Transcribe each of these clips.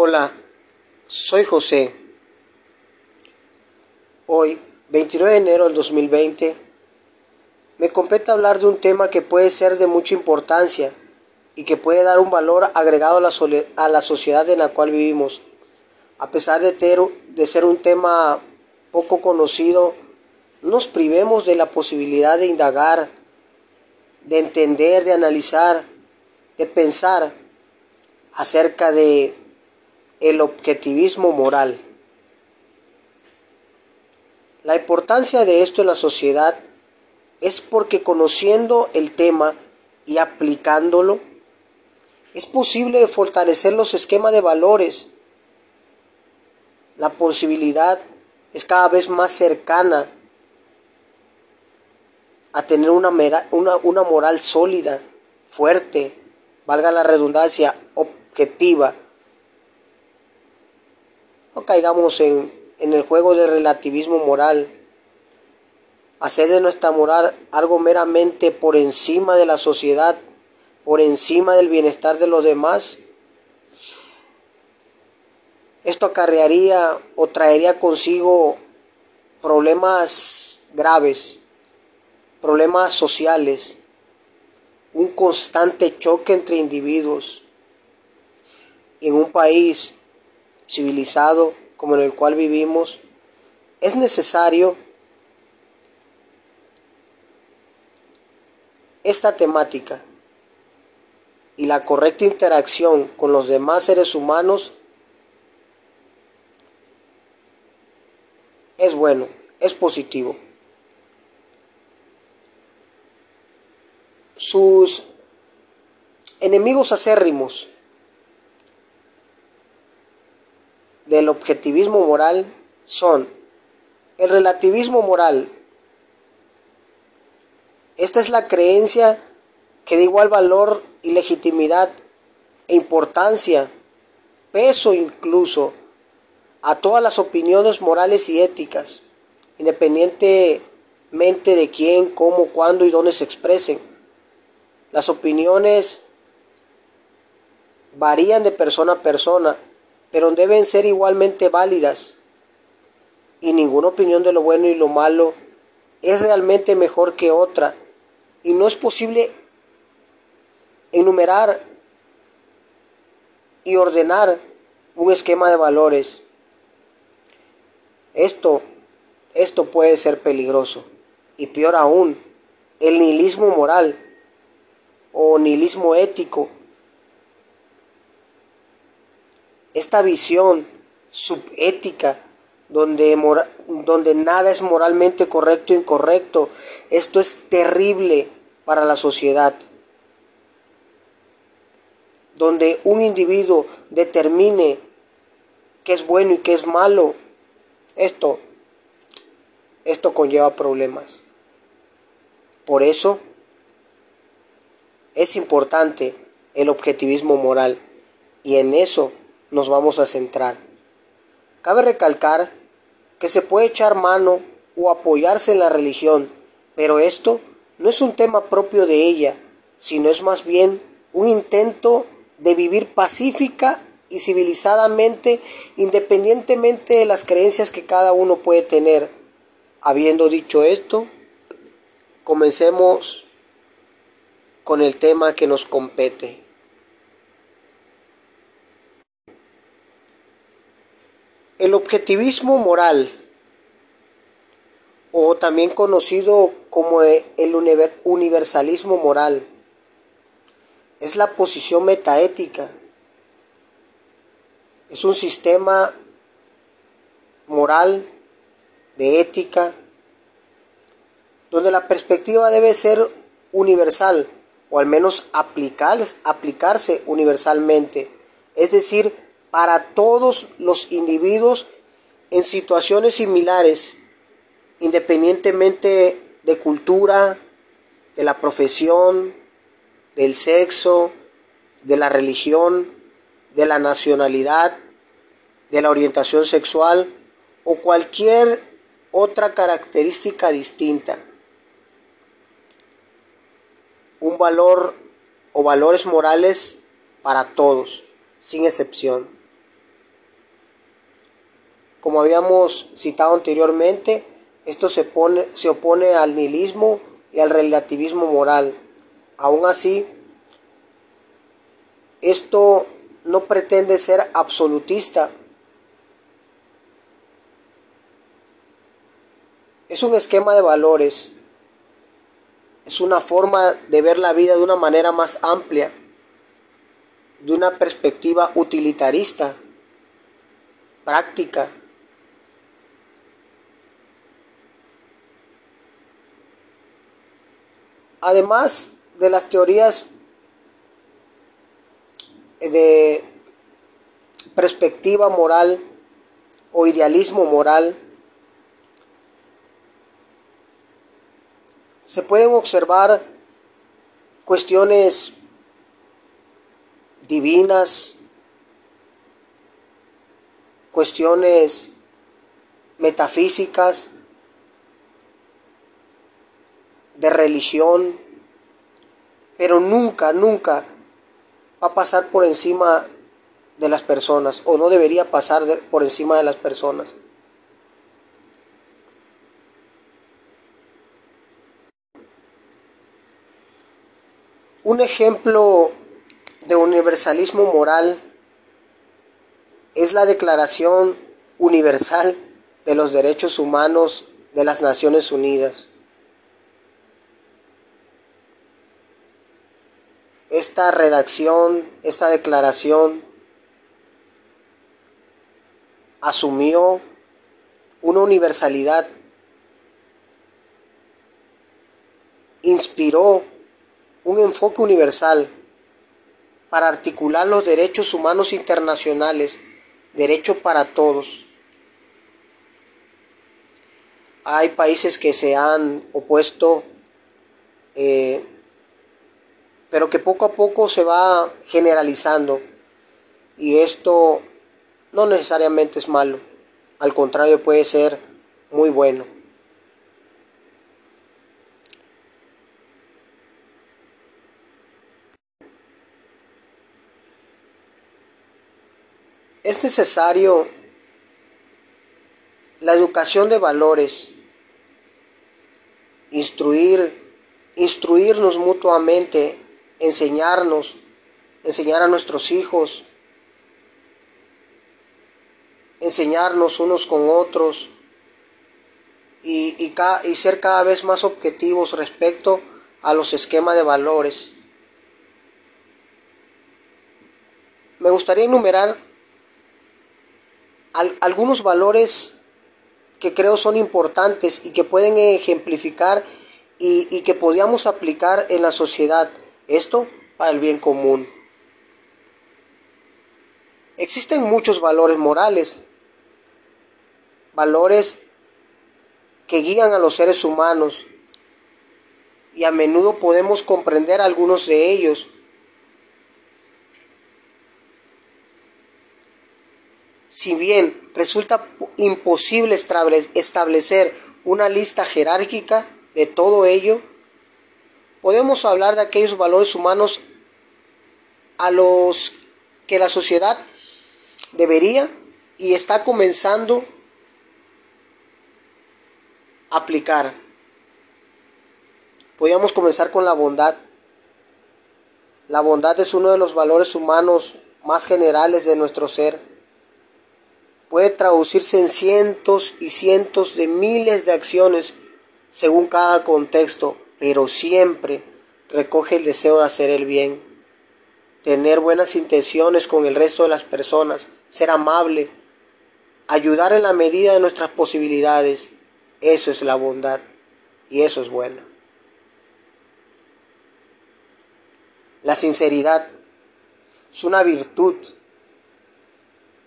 Hola, soy José. Hoy, 29 de enero del 2020, me compete hablar de un tema que puede ser de mucha importancia y que puede dar un valor agregado a la, a la sociedad en la cual vivimos. A pesar de, de ser un tema poco conocido, nos privemos de la posibilidad de indagar, de entender, de analizar, de pensar acerca de el objetivismo moral. La importancia de esto en la sociedad es porque conociendo el tema y aplicándolo, es posible fortalecer los esquemas de valores. La posibilidad es cada vez más cercana a tener una, una, una moral sólida, fuerte, valga la redundancia, objetiva. No caigamos en, en el juego del relativismo moral. Hacer de nuestra moral algo meramente por encima de la sociedad, por encima del bienestar de los demás. Esto acarrearía o traería consigo problemas graves, problemas sociales, un constante choque entre individuos. En un país civilizado como en el cual vivimos, es necesario esta temática y la correcta interacción con los demás seres humanos es bueno, es positivo. Sus enemigos acérrimos del objetivismo moral son el relativismo moral. Esta es la creencia que da igual valor y legitimidad e importancia, peso incluso, a todas las opiniones morales y éticas, independientemente de quién, cómo, cuándo y dónde se expresen. Las opiniones varían de persona a persona, pero deben ser igualmente válidas. Y ninguna opinión de lo bueno y lo malo es realmente mejor que otra. Y no es posible enumerar y ordenar un esquema de valores. Esto, esto puede ser peligroso. Y peor aún, el nihilismo moral o nihilismo ético esta visión subética donde, donde nada es moralmente correcto o incorrecto, esto es terrible para la sociedad. Donde un individuo determine qué es bueno y qué es malo, esto, esto conlleva problemas. Por eso es importante el objetivismo moral y en eso nos vamos a centrar. Cabe recalcar que se puede echar mano o apoyarse en la religión, pero esto no es un tema propio de ella, sino es más bien un intento de vivir pacífica y civilizadamente independientemente de las creencias que cada uno puede tener. Habiendo dicho esto, comencemos con el tema que nos compete. El objetivismo moral, o también conocido como el universalismo moral, es la posición metaética. Es un sistema moral, de ética, donde la perspectiva debe ser universal, o al menos aplicarse universalmente. Es decir, para todos los individuos en situaciones similares, independientemente de cultura, de la profesión, del sexo, de la religión, de la nacionalidad, de la orientación sexual o cualquier otra característica distinta. Un valor o valores morales para todos, sin excepción. Como habíamos citado anteriormente, esto se, pone, se opone al nihilismo y al relativismo moral. Aún así, esto no pretende ser absolutista. Es un esquema de valores. Es una forma de ver la vida de una manera más amplia, de una perspectiva utilitarista, práctica. Además de las teorías de perspectiva moral o idealismo moral, se pueden observar cuestiones divinas, cuestiones metafísicas, de religión, pero nunca, nunca va a pasar por encima de las personas o no debería pasar por encima de las personas. Un ejemplo de universalismo moral es la Declaración Universal de los Derechos Humanos de las Naciones Unidas. Esta redacción, esta declaración asumió una universalidad, inspiró un enfoque universal para articular los derechos humanos internacionales, derecho para todos. Hay países que se han opuesto eh, pero que poco a poco se va generalizando y esto no necesariamente es malo, al contrario puede ser muy bueno. Es necesario la educación de valores, instruir, instruirnos mutuamente enseñarnos, enseñar a nuestros hijos, enseñarnos unos con otros y, y, ser cada vez más objetivos respecto a los esquemas de valores. Me gustaría enumerar algunos valores que creo son importantes y que pueden ejemplificar y, y que podríamos aplicar en la sociedad. Esto para el bien común. Existen muchos valores morales, valores que guían a los seres humanos y a menudo podemos comprender algunos de ellos. Si bien resulta imposible establecer una lista jerárquica de todo ello, podemos hablar de aquellos valores humanos a los que la sociedad debería y está comenzando a aplicar. Podríamos comenzar con la bondad. La bondad es uno de los valores humanos más generales de nuestro ser. Puede traducirse en cientos y cientos de miles de acciones según cada contexto pero siempre recoge el deseo de hacer el bien, tener buenas intenciones con el resto de las personas, ser amable, ayudar en la medida de nuestras posibilidades. Eso es la bondad y eso es bueno. La sinceridad es una virtud.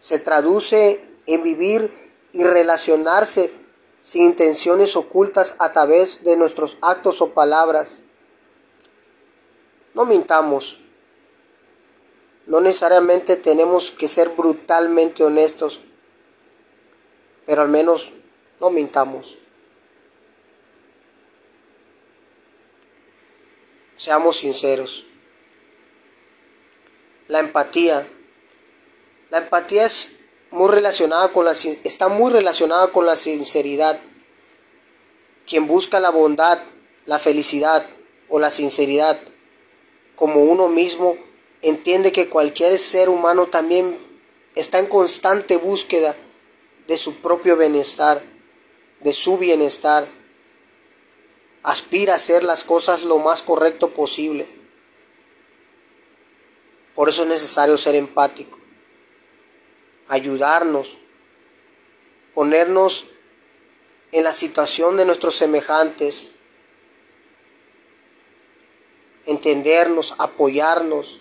Se traduce en vivir y relacionarse sin intenciones ocultas a través de nuestros actos o palabras. No mintamos. No necesariamente tenemos que ser brutalmente honestos, pero al menos no mintamos. Seamos sinceros. La empatía. La empatía es muy relacionada con la, está muy relacionada con la sinceridad. Quien busca la bondad, la felicidad o la sinceridad como uno mismo, entiende que cualquier ser humano también está en constante búsqueda de su propio bienestar, de su bienestar. Aspira a hacer las cosas lo más correcto posible. Por eso es necesario ser empático, ayudarnos, ponernos en la situación de nuestros semejantes, entendernos, apoyarnos.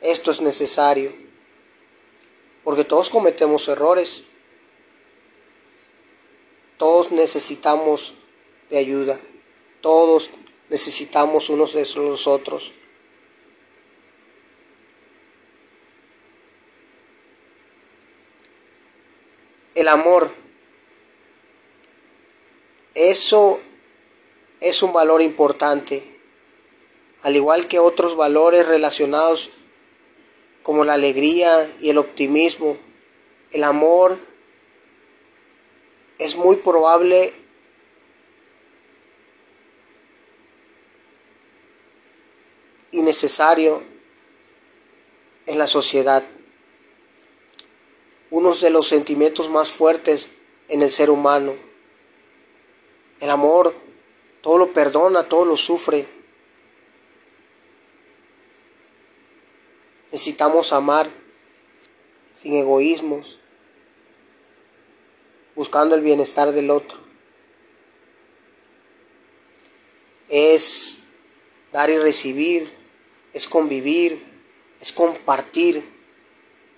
Esto es necesario, porque todos cometemos errores, todos necesitamos de ayuda, todos necesitamos unos de los otros. El amor, eso es un valor importante, al igual que otros valores relacionados como la alegría y el optimismo. El amor es muy probable y necesario en la sociedad. Uno de los sentimientos más fuertes en el ser humano. El amor todo lo perdona, todo lo sufre. Necesitamos amar sin egoísmos, buscando el bienestar del otro. Es dar y recibir, es convivir, es compartir,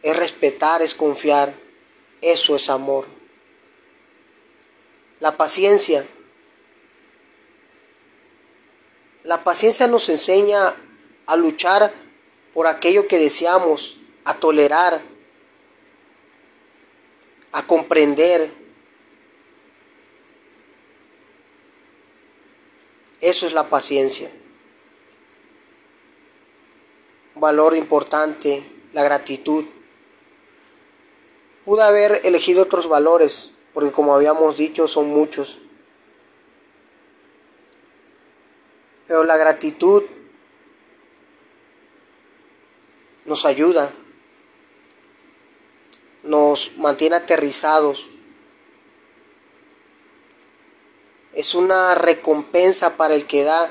es respetar, es confiar. Eso es amor. La paciencia La paciencia nos enseña a luchar por aquello que deseamos, a tolerar, a comprender. Eso es la paciencia. Un valor importante, la gratitud. Pude haber elegido otros valores, porque como habíamos dicho, son muchos. Pero la gratitud nos ayuda, nos mantiene aterrizados. Es una recompensa para el que da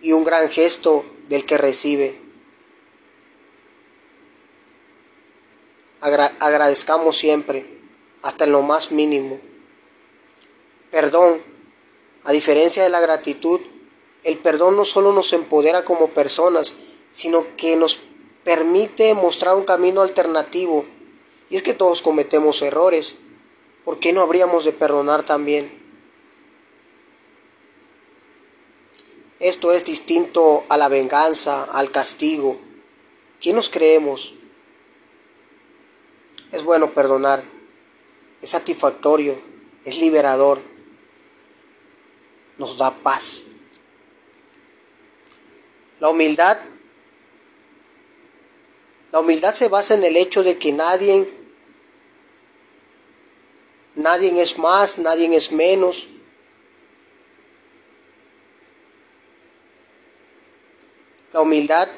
y un gran gesto del que recibe. Agradezcamos siempre, hasta en lo más mínimo. Perdón, a diferencia de la gratitud, el perdón no solo nos empodera como personas, sino que nos permite mostrar un camino alternativo. Y es que todos cometemos errores. ¿Por qué no habríamos de perdonar también? Esto es distinto a la venganza, al castigo. ¿Quién nos creemos? Es bueno perdonar. Es satisfactorio. Es liberador. Nos da paz. La humildad la humildad se basa en el hecho de que nadie nadie es más, nadie es menos. La humildad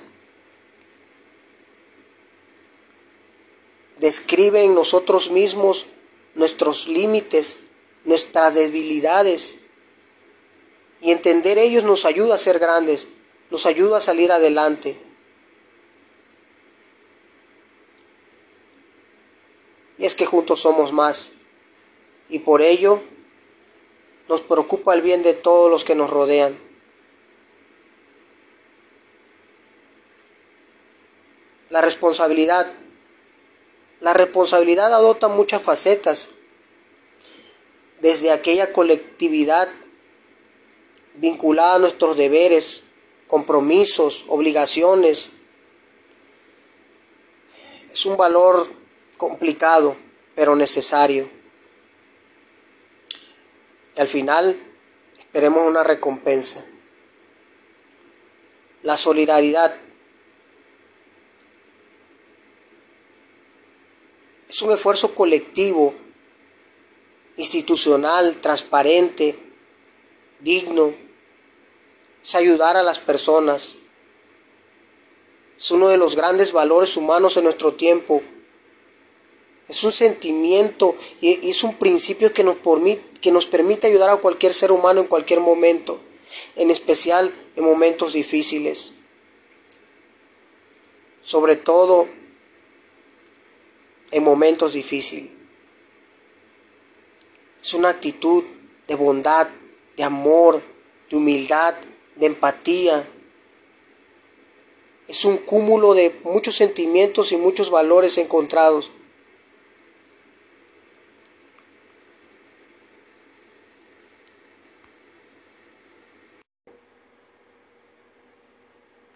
describe en nosotros mismos nuestros límites, nuestras debilidades. Y entender ellos nos ayuda a ser grandes nos ayuda a salir adelante. Y es que juntos somos más. Y por ello nos preocupa el bien de todos los que nos rodean. La responsabilidad. La responsabilidad adopta muchas facetas. Desde aquella colectividad vinculada a nuestros deberes, compromisos, obligaciones. Es un valor complicado, pero necesario. Y al final esperemos una recompensa. La solidaridad. Es un esfuerzo colectivo, institucional, transparente, digno. Es ayudar a las personas. Es uno de los grandes valores humanos en nuestro tiempo. Es un sentimiento y es un principio que nos, que nos permite ayudar a cualquier ser humano en cualquier momento, en especial en momentos difíciles. Sobre todo en momentos difíciles. Es una actitud de bondad, de amor, de humildad, de empatía. Es un cúmulo de muchos sentimientos y muchos valores encontrados